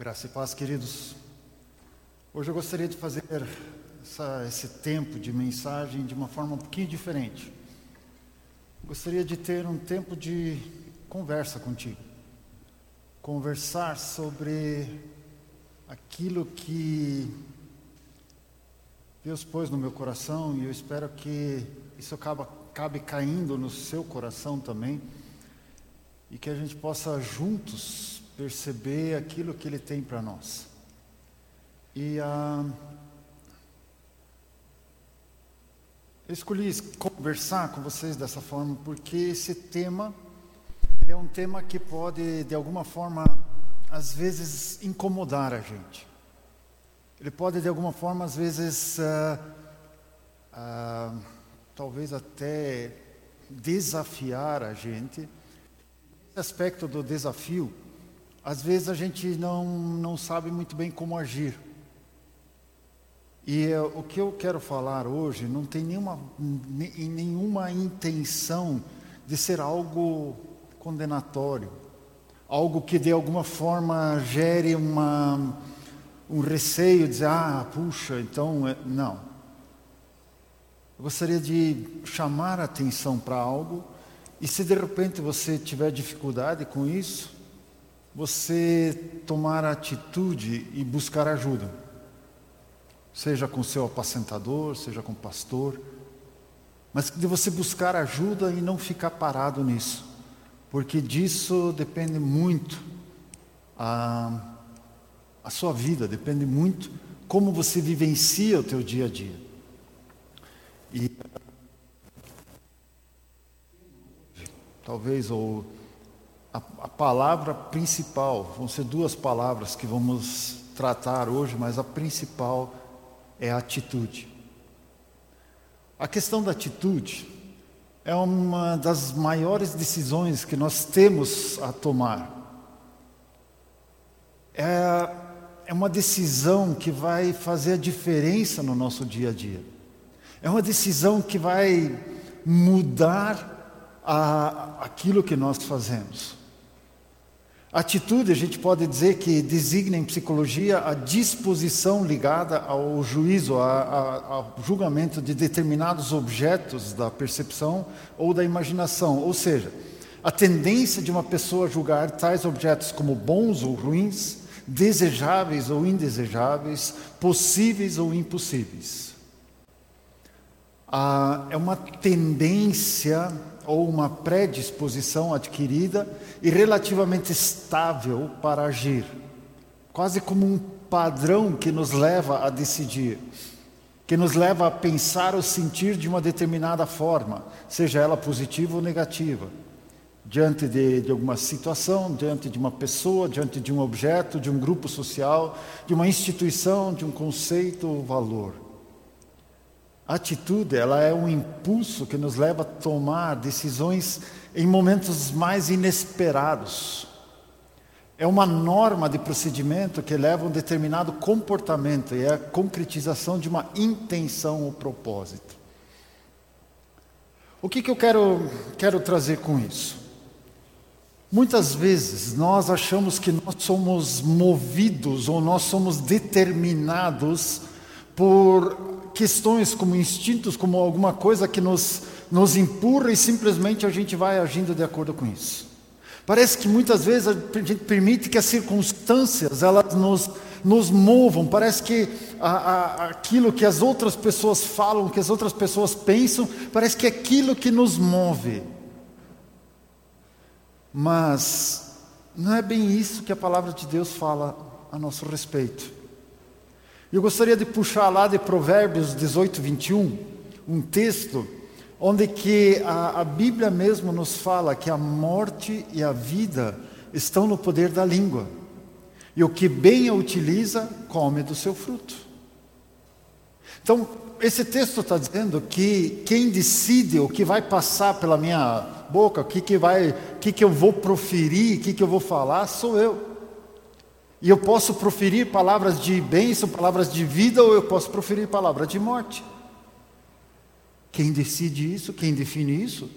Graça e paz, queridos. Hoje eu gostaria de fazer essa, esse tempo de mensagem de uma forma um pouquinho diferente. Gostaria de ter um tempo de conversa contigo. Conversar sobre aquilo que Deus pôs no meu coração e eu espero que isso acaba, acabe caindo no seu coração também e que a gente possa juntos perceber aquilo que Ele tem para nós. E ah, eu escolhi conversar com vocês dessa forma porque esse tema ele é um tema que pode de alguma forma às vezes incomodar a gente. Ele pode de alguma forma às vezes ah, ah, talvez até desafiar a gente. Esse aspecto do desafio às vezes a gente não, não sabe muito bem como agir. E é, o que eu quero falar hoje não tem nenhuma, nenhuma intenção de ser algo condenatório, algo que de alguma forma gere uma, um receio, dizer, ah, puxa, então, é, não. Eu gostaria de chamar a atenção para algo, e se de repente você tiver dificuldade com isso, você tomar atitude e buscar ajuda, seja com seu apacentador, seja com o pastor, mas de você buscar ajuda e não ficar parado nisso, porque disso depende muito a, a sua vida, depende muito como você vivencia o teu dia a dia. E talvez ou a, a palavra principal, vão ser duas palavras que vamos tratar hoje, mas a principal é a atitude. A questão da atitude é uma das maiores decisões que nós temos a tomar. É, é uma decisão que vai fazer a diferença no nosso dia a dia. É uma decisão que vai mudar a, aquilo que nós fazemos. Atitude, a gente pode dizer que designa em psicologia a disposição ligada ao juízo, ao julgamento de determinados objetos da percepção ou da imaginação. Ou seja, a tendência de uma pessoa julgar tais objetos como bons ou ruins, desejáveis ou indesejáveis, possíveis ou impossíveis. Ah, é uma tendência ou uma predisposição adquirida e relativamente estável para agir, quase como um padrão que nos leva a decidir, que nos leva a pensar ou sentir de uma determinada forma, seja ela positiva ou negativa, diante de, de alguma situação, diante de uma pessoa, diante de um objeto, de um grupo social, de uma instituição, de um conceito ou valor. Atitude, ela é um impulso que nos leva a tomar decisões em momentos mais inesperados. É uma norma de procedimento que leva a um determinado comportamento e é a concretização de uma intenção ou propósito. O que, que eu quero, quero trazer com isso? Muitas vezes nós achamos que nós somos movidos ou nós somos determinados por questões como instintos, como alguma coisa que nos, nos empurra e simplesmente a gente vai agindo de acordo com isso. Parece que muitas vezes a gente permite que as circunstâncias elas nos, nos movam, parece que a, a, aquilo que as outras pessoas falam, que as outras pessoas pensam, parece que é aquilo que nos move. Mas não é bem isso que a palavra de Deus fala a nosso respeito. Eu gostaria de puxar lá de Provérbios 18, 21, um texto onde que a, a Bíblia mesmo nos fala que a morte e a vida estão no poder da língua. E o que bem a utiliza, come do seu fruto. Então, esse texto está dizendo que quem decide o que vai passar pela minha boca, o que, que, vai, o que, que eu vou proferir, o que, que eu vou falar, sou eu. E eu posso proferir palavras de bênção, palavras de vida, ou eu posso proferir palavras de morte. Quem decide isso, quem define isso,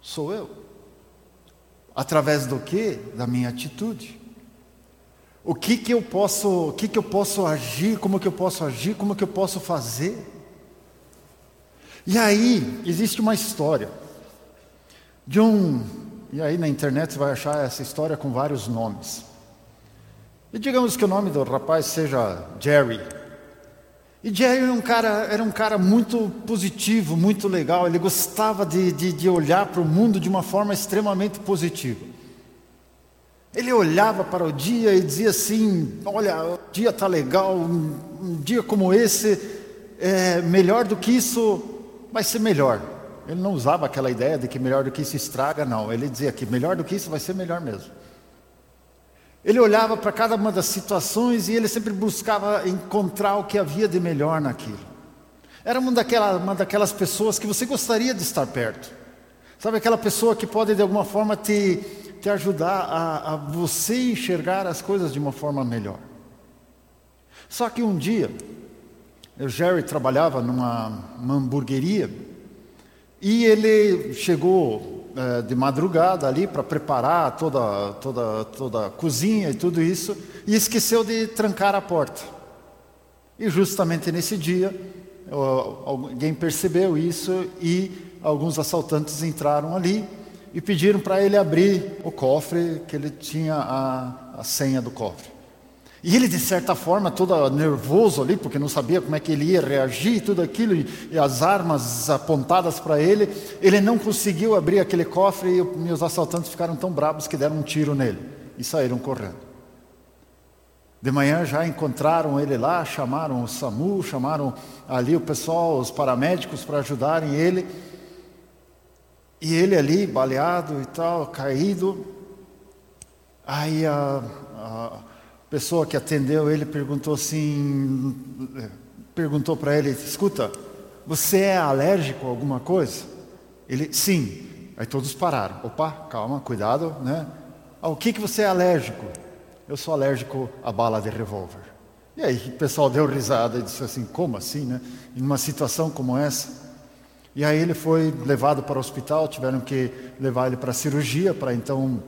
sou eu. Através do que? Da minha atitude. O que que eu posso, o que que eu posso agir, como que eu posso agir, como que eu posso fazer? E aí existe uma história de um, e aí na internet você vai achar essa história com vários nomes. E digamos que o nome do rapaz seja Jerry. E Jerry era um cara, era um cara muito positivo, muito legal. Ele gostava de, de, de olhar para o mundo de uma forma extremamente positiva. Ele olhava para o dia e dizia assim: Olha, o dia está legal, um, um, dia como esse, é, melhor do que isso vai ser melhor. Ele não usava aquela ideia de que melhor do que isso estraga, não. Ele dizia que melhor do que isso vai ser melhor mesmo. Ele olhava para cada uma das situações e ele sempre buscava encontrar o que havia de melhor naquilo. Era uma, daquela, uma daquelas pessoas que você gostaria de estar perto. Sabe aquela pessoa que pode de alguma forma te, te ajudar a, a você enxergar as coisas de uma forma melhor. Só que um dia, o Jerry trabalhava numa hamburgueria e ele chegou é, de madrugada ali para preparar toda, toda, toda a cozinha e tudo isso, e esqueceu de trancar a porta. E justamente nesse dia, alguém percebeu isso e alguns assaltantes entraram ali e pediram para ele abrir o cofre, que ele tinha a, a senha do cofre. E ele, de certa forma, todo nervoso ali, porque não sabia como é que ele ia reagir, tudo aquilo, e, as armas apontadas para ele, ele não conseguiu abrir aquele cofre e os assaltantes ficaram tão bravos que deram um tiro nele e saíram correndo. De manhã já encontraram ele lá, chamaram o SAMU, chamaram ali o pessoal, os paramédicos para ajudarem ele. E ele ali, baleado e tal, caído. Aí a, a pessoa que atendeu ele perguntou assim, perguntou para ele, escuta, você é alérgico a alguma coisa? Ele, sim. Aí todos pararam. Opa, calma, cuidado, né? Ao que que você é alérgico? Eu sou alérgico à bala de revólver. E aí o pessoal deu risada e disse assim, como assim, né? Em uma situação como essa. E aí ele foi levado para o hospital, tiveram que levar ele para a cirurgia para então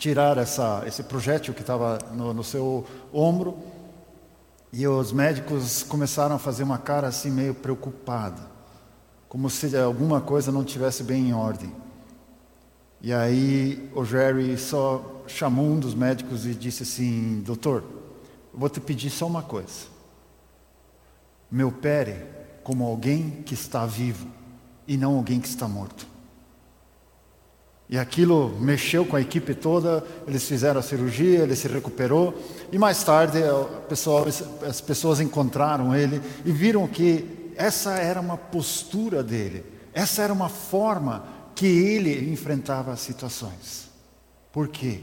tirar essa, esse projétil que estava no, no seu ombro. E os médicos começaram a fazer uma cara assim meio preocupada, como se alguma coisa não tivesse bem em ordem. E aí o Jerry só chamou um dos médicos e disse assim: Doutor, vou te pedir só uma coisa. Me opere como alguém que está vivo e não alguém que está morto. E aquilo mexeu com a equipe toda, eles fizeram a cirurgia, ele se recuperou. E mais tarde pessoal, as pessoas encontraram ele e viram que essa era uma postura dele, essa era uma forma que ele enfrentava as situações. Por quê?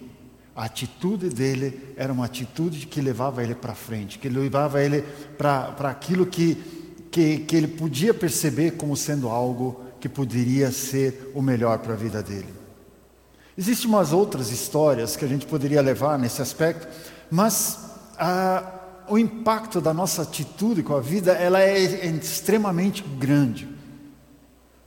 A atitude dele era uma atitude que levava ele para frente, que levava ele para aquilo que, que, que ele podia perceber como sendo algo que poderia ser o melhor para a vida dele. Existem umas outras histórias que a gente poderia levar nesse aspecto, mas o impacto da nossa atitude com a vida ela é extremamente grande.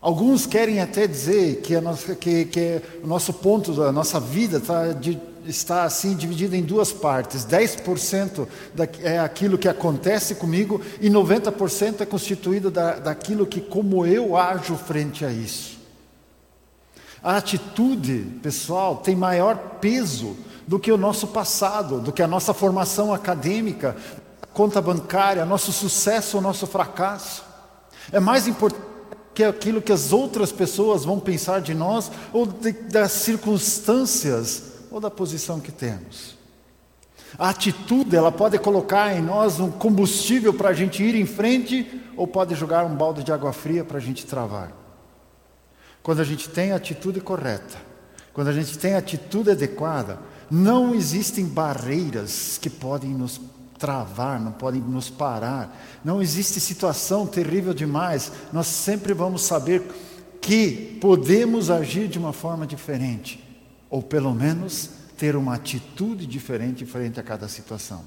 Alguns querem até dizer que, nossa, que, que o nosso ponto da nossa vida tá de, está assim dividido em duas partes. 10% da, é aquilo que acontece comigo e 90% é constituído da, daquilo que como eu ajo frente a isso. A atitude pessoal tem maior peso do que o nosso passado, do que a nossa formação acadêmica, conta bancária, nosso sucesso ou nosso fracasso. É mais importante que aquilo que as outras pessoas vão pensar de nós ou de, das circunstâncias ou da posição que temos. A atitude, ela pode colocar em nós um combustível para a gente ir em frente ou pode jogar um balde de água fria para a gente travar. Quando a gente tem a atitude correta, quando a gente tem a atitude adequada, não existem barreiras que podem nos travar, não podem nos parar. Não existe situação terrível demais. Nós sempre vamos saber que podemos agir de uma forma diferente, ou pelo menos ter uma atitude diferente frente a cada situação.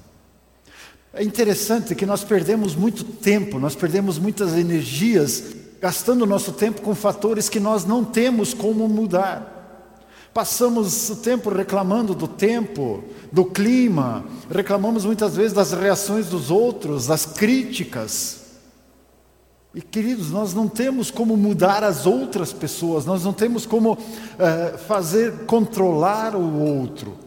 É interessante que nós perdemos muito tempo, nós perdemos muitas energias gastando nosso tempo com fatores que nós não temos como mudar. Passamos o tempo reclamando do tempo, do clima, reclamamos muitas vezes das reações dos outros, das críticas. E queridos, nós não temos como mudar as outras pessoas, nós não temos como uh, fazer controlar o outro.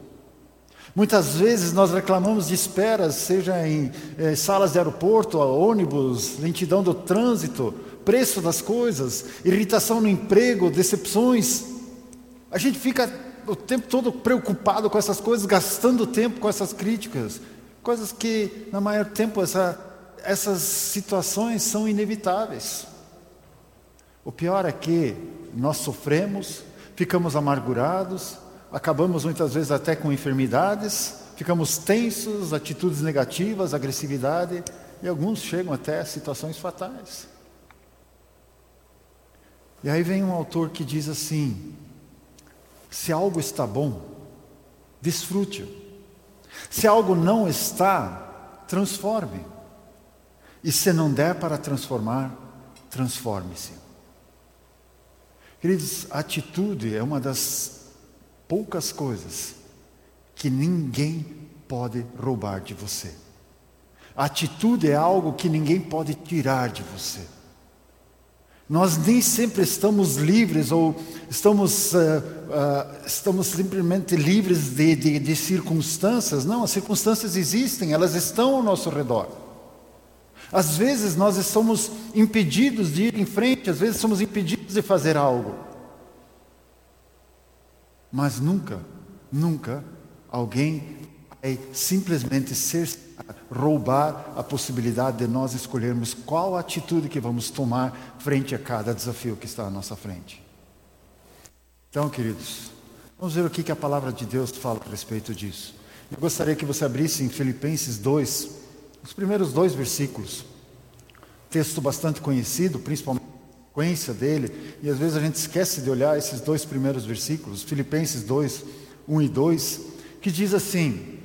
Muitas vezes nós reclamamos de esperas, seja em eh, salas de aeroporto, ônibus, lentidão do trânsito, preço das coisas, irritação no emprego, decepções. A gente fica o tempo todo preocupado com essas coisas, gastando tempo com essas críticas, coisas que, na maior tempo, essa essas situações são inevitáveis. O pior é que nós sofremos, ficamos amargurados, acabamos muitas vezes até com enfermidades, ficamos tensos, atitudes negativas, agressividade, e alguns chegam até a situações fatais. E aí vem um autor que diz assim: se algo está bom, desfrute-o. Se algo não está, transforme. E se não der para transformar, transforme-se. Queridos, atitude é uma das poucas coisas que ninguém pode roubar de você. Atitude é algo que ninguém pode tirar de você. Nós nem sempre estamos livres ou estamos, uh, uh, estamos simplesmente livres de, de, de circunstâncias. Não, as circunstâncias existem, elas estão ao nosso redor. Às vezes nós estamos impedidos de ir em frente, às vezes somos impedidos de fazer algo. Mas nunca, nunca alguém vai simplesmente ser roubar a possibilidade de nós escolhermos qual atitude que vamos tomar frente a cada desafio que está à nossa frente. Então, queridos, vamos ver o que, a palavra de Deus fala a respeito disso. Eu gostaria que você abrisse em Filipenses 2, os primeiros dois versículos, texto bastante conhecido, principalmente a sequência dele, e às vezes a gente esquece de olhar esses dois primeiros versículos, Filipenses 2, 1 e 2, que diz assim: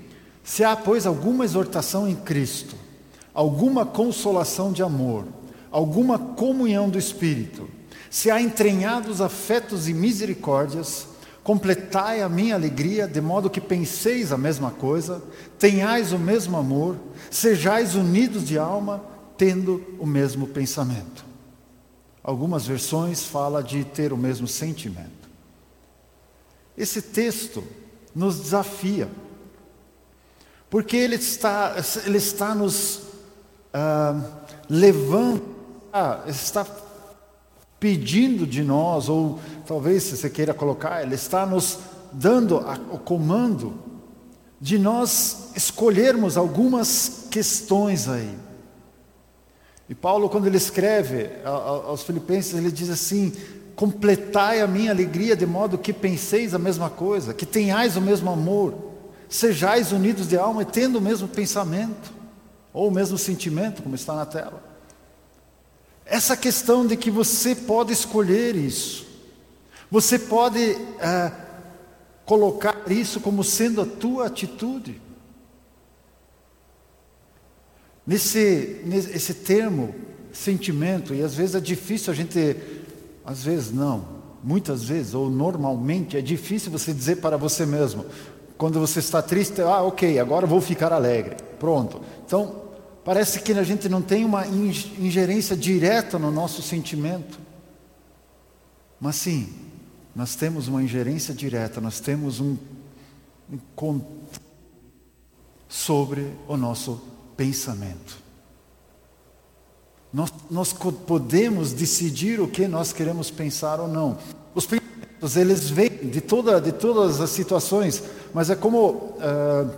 Se há, pois, alguma exortação em Cristo, alguma consolação de amor, alguma comunhão do Espírito, se há entranhados afetos e misericórdias, Completai a minha alegria, de modo que penseis a mesma coisa, tenhais o mesmo amor, sejais unidos de alma, tendo o mesmo pensamento. Algumas versões fala de ter o mesmo sentimento. Esse texto nos desafia, porque ele está, ele está nos ah, levando, ah, está pedindo de nós, ou talvez se você queira colocar, Ele está nos dando o comando de nós escolhermos algumas questões aí. E Paulo, quando ele escreve aos Filipenses, ele diz assim: completai a minha alegria de modo que penseis a mesma coisa, que tenhais o mesmo amor, sejais unidos de alma e tendo o mesmo pensamento, ou o mesmo sentimento, como está na tela. Essa questão de que você pode escolher isso, você pode é, colocar isso como sendo a tua atitude. Nesse, nesse esse termo, sentimento, e às vezes é difícil a gente, às vezes não, muitas vezes, ou normalmente, é difícil você dizer para você mesmo, quando você está triste, ah, ok, agora vou ficar alegre, pronto. Então, Parece que a gente não tem uma ingerência direta no nosso sentimento. Mas sim, nós temos uma ingerência direta, nós temos um, controle sobre o nosso pensamento. Nós, nós podemos decidir o que nós queremos pensar ou não. Os eles vêm de, toda, de todas as situações, mas é como uh,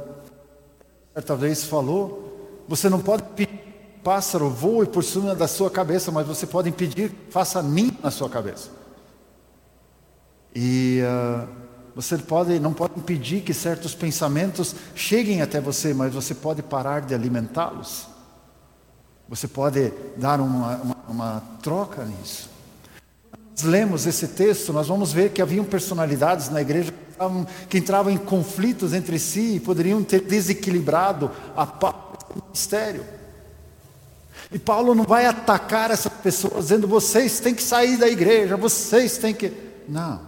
certa vez falou, você não pode pedir pássaro voe por cima da sua cabeça, mas você pode impedir faça ninho na sua cabeça. E uh, você pode, não pode impedir que certos pensamentos cheguem até você, mas você pode parar de alimentá-los. Você pode dar uma, uma, uma troca nisso. Nós lemos esse texto, nós vamos ver que haviam personalidades na igreja que entravam, que entravam em conflitos entre si e poderiam ter desequilibrado a paz mistério. E Paulo não vai atacar essas pessoas dizendo vocês têm que sair da igreja, vocês têm que. Não.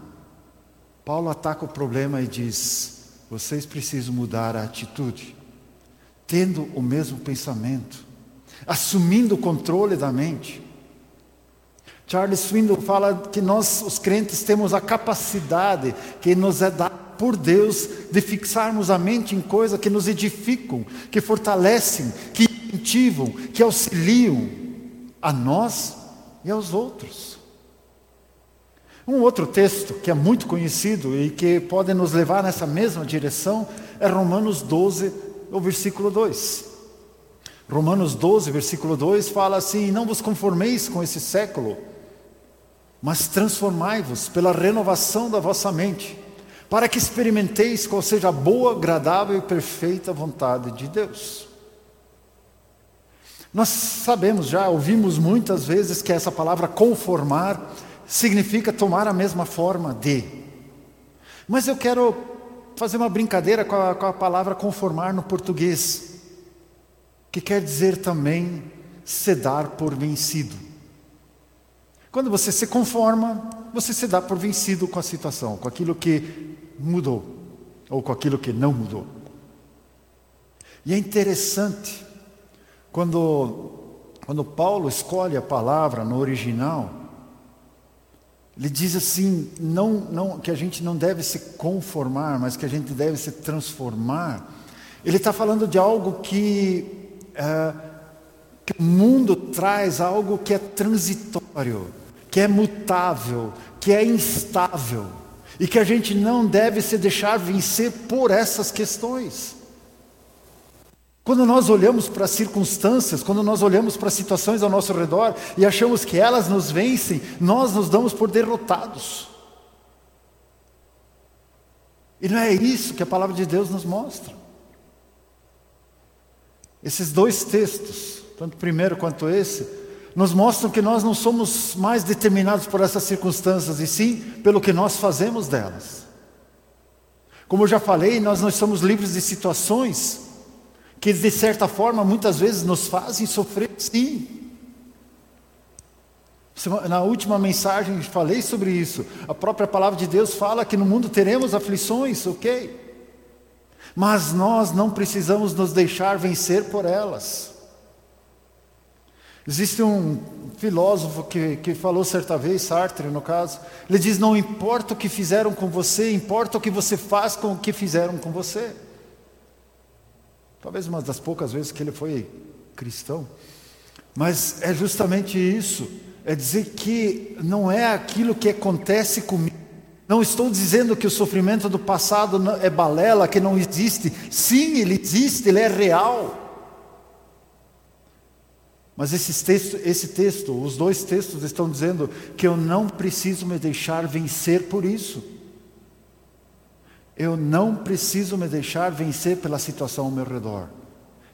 Paulo ataca o problema e diz: vocês precisam mudar a atitude, tendo o mesmo pensamento, assumindo o controle da mente. Charles Swindoll fala que nós, os crentes, temos a capacidade que nos é dada por Deus de fixarmos a mente em coisas que nos edificam, que fortalecem, que incentivam, que auxiliam a nós e aos outros. Um outro texto que é muito conhecido e que pode nos levar nessa mesma direção é Romanos 12, o versículo 2. Romanos 12, versículo 2 fala assim: Não vos conformeis com esse século, mas transformai-vos pela renovação da vossa mente, para que experimenteis qual seja a boa, agradável e perfeita vontade de Deus. Nós sabemos já, ouvimos muitas vezes que essa palavra conformar significa tomar a mesma forma de. Mas eu quero fazer uma brincadeira com a, com a palavra conformar no português, que quer dizer também se dar por vencido. Quando você se conforma, você se dá por vencido com a situação, com aquilo que mudou, ou com aquilo que não mudou. E é interessante, quando, quando Paulo escolhe a palavra no original, ele diz assim, não, não, que a gente não deve se conformar, mas que a gente deve se transformar. Ele está falando de algo que, é, que o mundo traz, algo que é transitório, que é mutável, que é instável, e que a gente não deve se deixar vencer por essas questões. Quando nós olhamos para as circunstâncias, quando nós olhamos para as situações ao nosso redor e achamos que elas nos vencem, nós nos damos por derrotados. E não é isso que a palavra de Deus nos mostra. Esses dois textos, tanto o primeiro quanto esse, nos mostram que nós não somos mais determinados por essas circunstâncias, e sim pelo que nós fazemos delas. Como eu já falei, nós não somos livres de situações que de certa forma muitas vezes nos fazem sofrer, sim. Na última mensagem falei sobre isso. A própria palavra de Deus fala que no mundo teremos aflições, ok? Mas nós não precisamos nos deixar vencer por elas. Existe um filósofo que, que falou certa vez, Sartre no caso, ele diz: Não importa o que fizeram com você, importa o que você faz com o que fizeram com você. Talvez uma das poucas vezes que ele foi cristão. Mas é justamente isso. É dizer que não é aquilo que acontece comigo. Não estou dizendo que o sofrimento do passado é balela, que não existe. Sim, ele existe, ele é real. Mas esse texto, esse texto, os dois textos estão dizendo que eu não preciso me deixar vencer por isso. Eu não preciso me deixar vencer pela situação ao meu redor.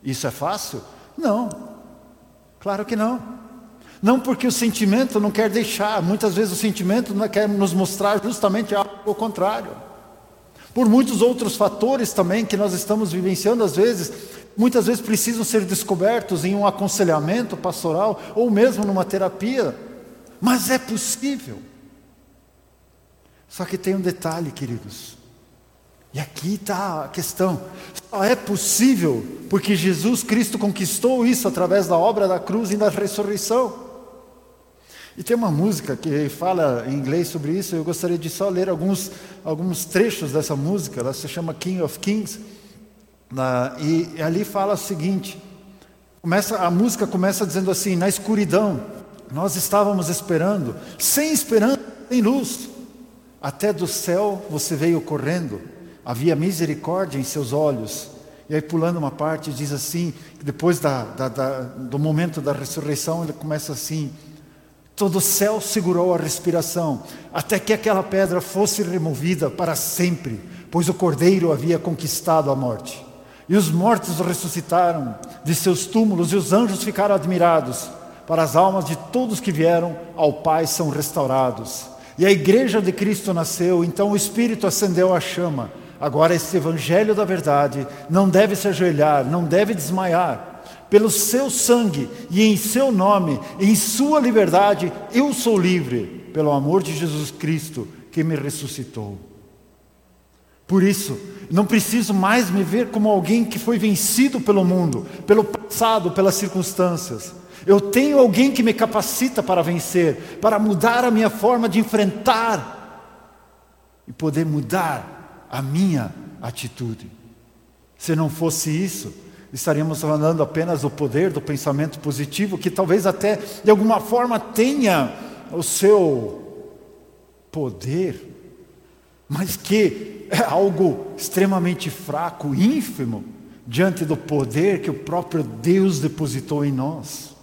Isso é fácil? Não. Claro que não. Não porque o sentimento não quer deixar, muitas vezes o sentimento não quer nos mostrar justamente algo contrário. Por muitos outros fatores também que nós estamos vivenciando, às vezes, muitas vezes precisam ser descobertos em um aconselhamento pastoral ou mesmo numa terapia. Mas é possível. Só que tem um detalhe, queridos. E aqui está a questão. Só é possível porque Jesus Cristo conquistou isso através da obra da cruz e da ressurreição. E tem uma música que fala em inglês sobre isso, eu gostaria de só ler alguns, alguns trechos dessa música, ela se chama King of Kings, e ali fala o seguinte: começa, a música começa dizendo assim: na escuridão, nós estávamos esperando, sem esperança, sem luz, até do céu você veio correndo havia misericórdia em seus olhos. E aí, pulando uma parte, diz assim: depois da, da, da, do momento da ressurreição, ele começa assim: todo o céu segurou a respiração, até que aquela pedra fosse removida para sempre, pois o cordeiro havia conquistado a morte. E os mortos ressuscitaram de seus túmulos, e os anjos ficaram admirados. Para as almas de todos que vieram ao Pai são restaurados. E a igreja de Cristo nasceu, então o Espírito acendeu a chama Agora, esse evangelho da verdade não deve se ajoelhar, não deve desmaiar. Pelo seu sangue e em seu nome, em sua liberdade, eu sou livre, pelo amor de Jesus Cristo que me ressuscitou. Por isso, não preciso mais me ver como alguém que foi vencido pelo mundo, pelo passado, pelas circunstâncias. Eu tenho alguém que me capacita para vencer, para mudar a minha forma de enfrentar e poder mudar a minha atitude. Se não fosse isso, estaríamos falando apenas do poder do pensamento positivo, que talvez até de alguma forma tenha o seu poder, mas que é algo extremamente fraco, ínfimo, diante do poder que o próprio Deus depositou em nós.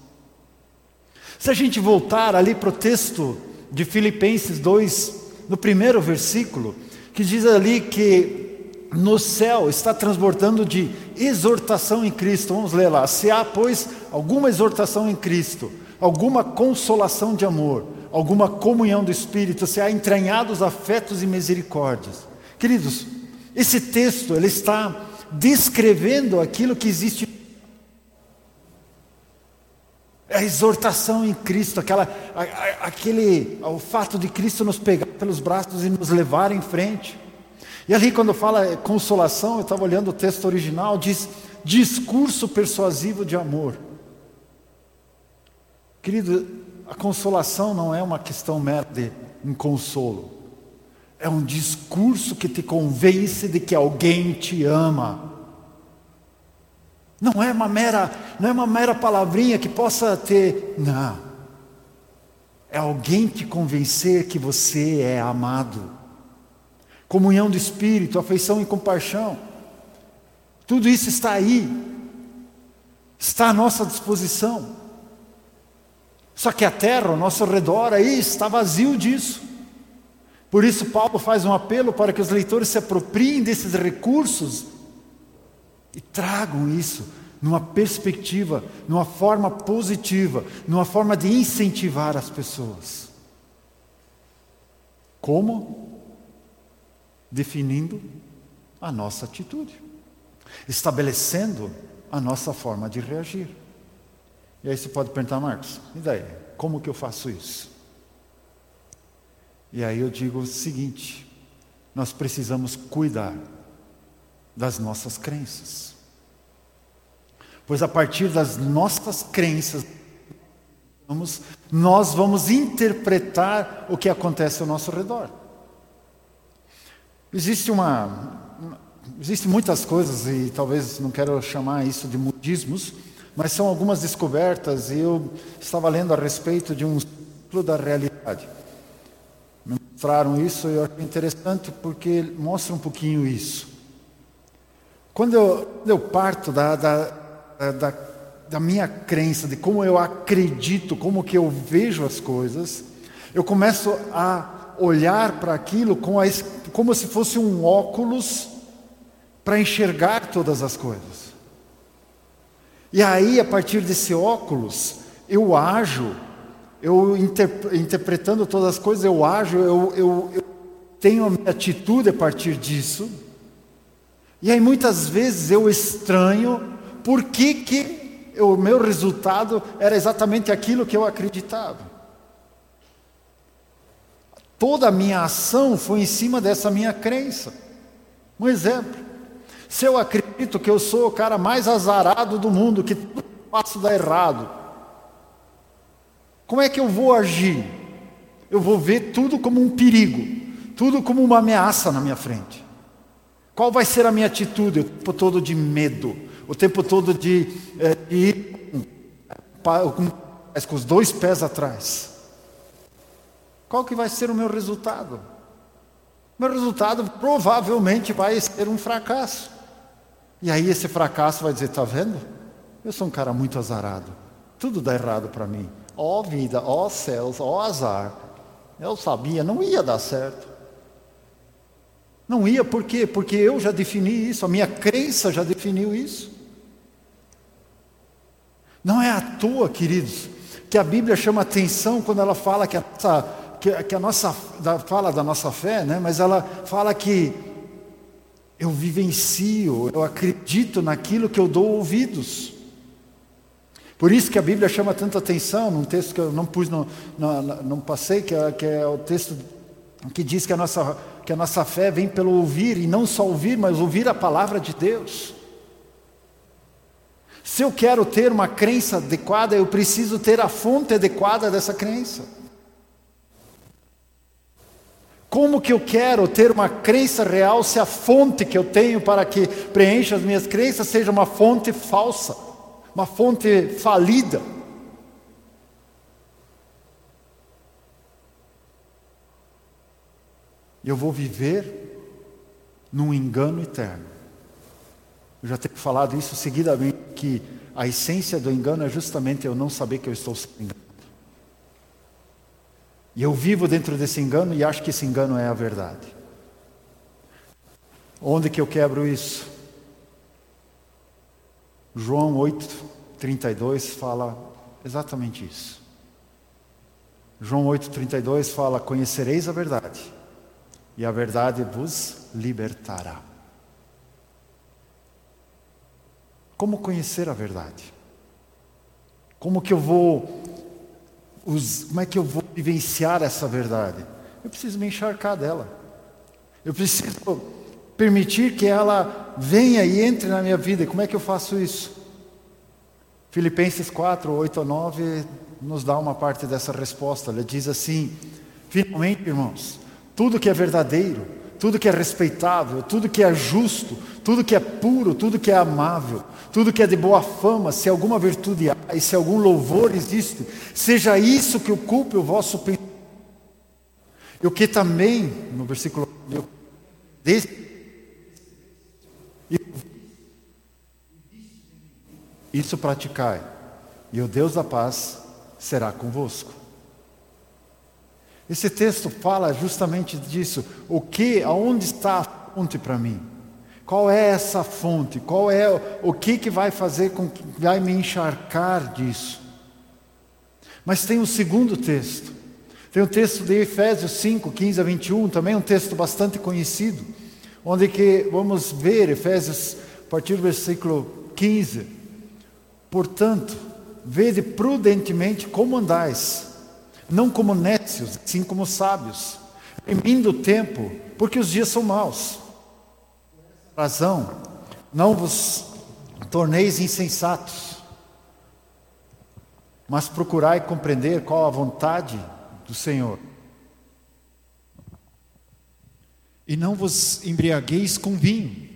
Se a gente voltar ali para o texto de Filipenses 2, no primeiro versículo, que diz ali que no céu está transbordando de exortação em Cristo. Vamos ler lá. Se há, pois, alguma exortação em Cristo, alguma consolação de amor, alguma comunhão do Espírito, se há entranhados afetos e misericórdias. Queridos, esse texto ele está descrevendo aquilo que existe é a exortação em Cristo, aquela, aquele, o fato de Cristo nos pegar pelos braços e nos levar em frente. E ali, quando fala consolação, eu estava olhando o texto original, diz discurso persuasivo de amor. Querido, a consolação não é uma questão mera de um consolo, é um discurso que te convence de que alguém te ama. Não é uma mera, não é uma mera palavrinha que possa ter, não. É alguém te convencer que você é amado comunhão do Espírito, afeição e compaixão. Tudo isso está aí, está à nossa disposição. Só que a terra ao nosso redor aí está vazio disso. Por isso, Paulo faz um apelo para que os leitores se apropriem desses recursos e tragam isso numa perspectiva, numa forma positiva, numa forma de incentivar as pessoas. Como? definindo a nossa atitude, estabelecendo a nossa forma de reagir. E aí você pode perguntar, Marcos, e daí? Como que eu faço isso? E aí eu digo o seguinte: nós precisamos cuidar das nossas crenças. Pois a partir das nossas crenças, nós vamos interpretar o que acontece ao nosso redor. Existe uma. Existe muitas coisas, e talvez não quero chamar isso de modismos, mas são algumas descobertas, e eu estava lendo a respeito de um ciclo da realidade. Mostraram isso e eu achei interessante porque mostra um pouquinho isso. Quando eu, quando eu parto da, da, da, da minha crença, de como eu acredito, como que eu vejo as coisas, eu começo a olhar para aquilo com a, como se fosse um óculos para enxergar todas as coisas. E aí, a partir desse óculos, eu ajo, eu inter, interpretando todas as coisas, eu ajo, eu, eu, eu tenho a minha atitude a partir disso. E aí muitas vezes eu estranho por que, que o meu resultado era exatamente aquilo que eu acreditava. Toda a minha ação foi em cima dessa minha crença. Um exemplo. Se eu acredito que eu sou o cara mais azarado do mundo, que tudo que faço dá errado, como é que eu vou agir? Eu vou ver tudo como um perigo, tudo como uma ameaça na minha frente. Qual vai ser a minha atitude? O tempo todo de medo, o tempo todo de, é, de ir com, com os dois pés atrás. Qual que vai ser o meu resultado? Meu resultado provavelmente vai ser um fracasso. E aí esse fracasso vai dizer, está vendo? Eu sou um cara muito azarado. Tudo dá errado para mim. Ó vida, ó céus, ó azar. Eu sabia, não ia dar certo. Não ia por quê? Porque eu já defini isso, a minha crença já definiu isso. Não é à toa, queridos, que a Bíblia chama atenção quando ela fala que a que, que a nossa fala da nossa fé, né? mas ela fala que eu vivencio, eu acredito naquilo que eu dou ouvidos. Por isso que a Bíblia chama tanta atenção, num texto que eu não pus, não passei, que é, que é o texto que diz que a nossa, que a nossa fé vem pelo ouvir, e não só ouvir, mas ouvir a palavra de Deus. Se eu quero ter uma crença adequada, eu preciso ter a fonte adequada dessa crença. Como que eu quero ter uma crença real se a fonte que eu tenho para que preencha as minhas crenças seja uma fonte falsa, uma fonte falida? Eu vou viver num engano eterno. Eu já tenho falado isso seguidamente, que a essência do engano é justamente eu não saber que eu estou sendo enganado. E eu vivo dentro desse engano e acho que esse engano é a verdade. Onde que eu quebro isso? João 8, 32 fala exatamente isso. João 8, 32 fala: Conhecereis a verdade, e a verdade vos libertará. Como conhecer a verdade? Como que eu vou como é que eu vou vivenciar essa verdade? Eu preciso me encharcar dela. Eu preciso permitir que ela venha e entre na minha vida. Como é que eu faço isso? Filipenses 4, 8 a 9 nos dá uma parte dessa resposta. Ele diz assim: finalmente, irmãos, tudo que é verdadeiro, tudo que é respeitável, tudo que é justo, tudo que é puro, tudo que é amável, tudo que é de boa fama, se alguma virtude há e se algum louvor existe, seja isso que ocupe o vosso pensamento. E o que também, no versículo desse, isso praticai, e o Deus da paz será convosco. Esse texto fala justamente disso. O que, aonde está a fonte para mim? Qual é essa fonte? Qual é o que que vai fazer com que vai me encharcar disso? Mas tem um segundo texto. Tem o um texto de Efésios 5, 15 a 21, também um texto bastante conhecido, onde que vamos ver Efésios a partir do versículo 15. Portanto, vede prudentemente como andais não como nécios, sim como sábios, remindo o tempo, porque os dias são maus. Razão, não vos torneis insensatos, mas procurai compreender qual a vontade do Senhor. E não vos embriagueis com vinho,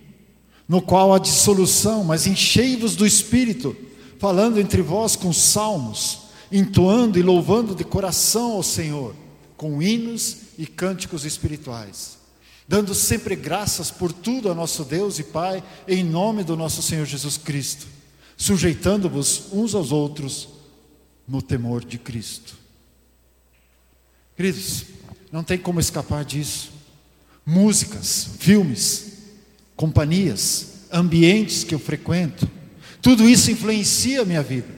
no qual há dissolução, mas enchei-vos do Espírito, falando entre vós com salmos, entoando e louvando de coração ao Senhor, com hinos e cânticos espirituais, dando sempre graças por tudo a nosso Deus e Pai, em nome do nosso Senhor Jesus Cristo, sujeitando-vos uns aos outros no temor de Cristo. Queridos, não tem como escapar disso. Músicas, filmes, companhias, ambientes que eu frequento, tudo isso influencia a minha vida.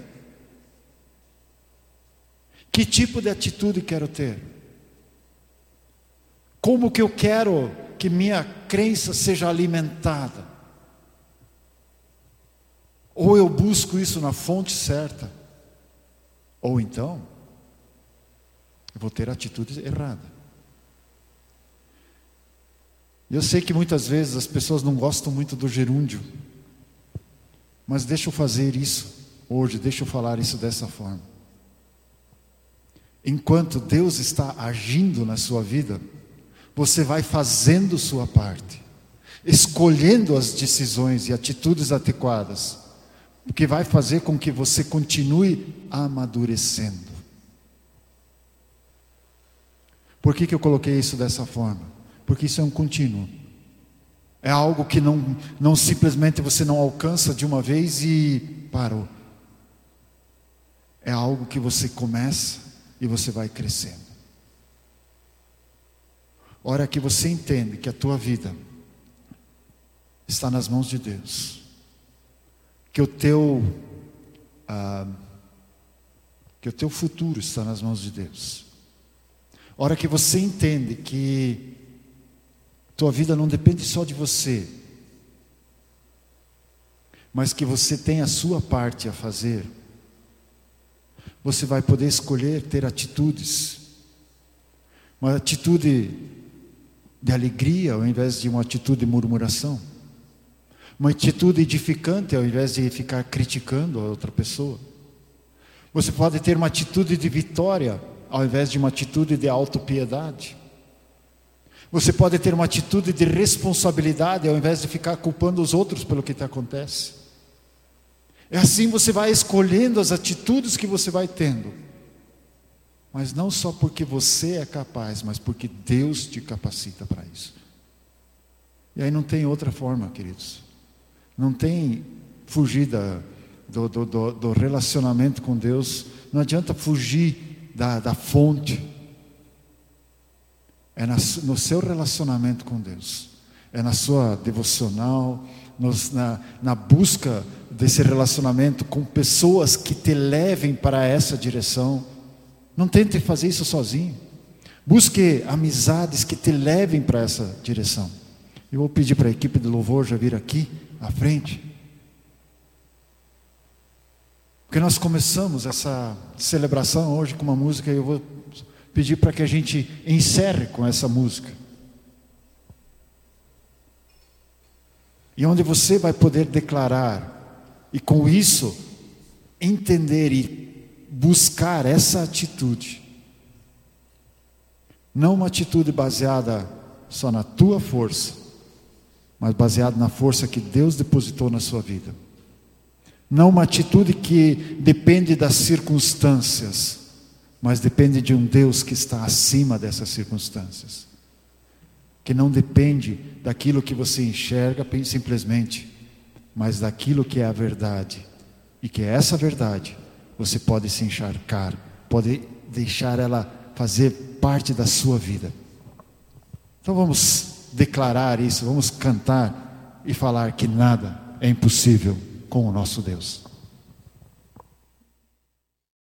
Que tipo de atitude quero ter? Como que eu quero que minha crença seja alimentada? Ou eu busco isso na fonte certa, ou então eu vou ter atitude errada. Eu sei que muitas vezes as pessoas não gostam muito do gerúndio, mas deixa eu fazer isso hoje, deixa eu falar isso dessa forma. Enquanto Deus está agindo na sua vida, você vai fazendo sua parte, escolhendo as decisões e atitudes adequadas, o que vai fazer com que você continue amadurecendo. Por que, que eu coloquei isso dessa forma? Porque isso é um contínuo. É algo que não, não simplesmente você não alcança de uma vez e parou. É algo que você começa e você vai crescendo. Hora que você entende que a tua vida está nas mãos de Deus, que o teu ah, que o teu futuro está nas mãos de Deus. Hora que você entende que tua vida não depende só de você, mas que você tem a sua parte a fazer você vai poder escolher ter atitudes. Uma atitude de alegria ao invés de uma atitude de murmuração. Uma atitude edificante ao invés de ficar criticando a outra pessoa. Você pode ter uma atitude de vitória ao invés de uma atitude de autopiedade. Você pode ter uma atitude de responsabilidade ao invés de ficar culpando os outros pelo que te acontece. É assim você vai escolhendo as atitudes que você vai tendo. Mas não só porque você é capaz, mas porque Deus te capacita para isso. E aí não tem outra forma, queridos. Não tem fugida do, do, do, do relacionamento com Deus. Não adianta fugir da, da fonte. É no seu relacionamento com Deus. É na sua devocional, nos, na, na busca desse relacionamento com pessoas que te levem para essa direção. Não tente fazer isso sozinho. Busque amizades que te levem para essa direção. Eu vou pedir para a equipe de louvor já vir aqui à frente. Porque nós começamos essa celebração hoje com uma música eu vou pedir para que a gente encerre com essa música. E onde você vai poder declarar e com isso entender e buscar essa atitude. Não uma atitude baseada só na tua força, mas baseada na força que Deus depositou na sua vida. Não uma atitude que depende das circunstâncias, mas depende de um Deus que está acima dessas circunstâncias. Que não depende daquilo que você enxerga simplesmente, mas daquilo que é a verdade. E que essa verdade você pode se encharcar, pode deixar ela fazer parte da sua vida. Então vamos declarar isso, vamos cantar e falar que nada é impossível com o nosso Deus.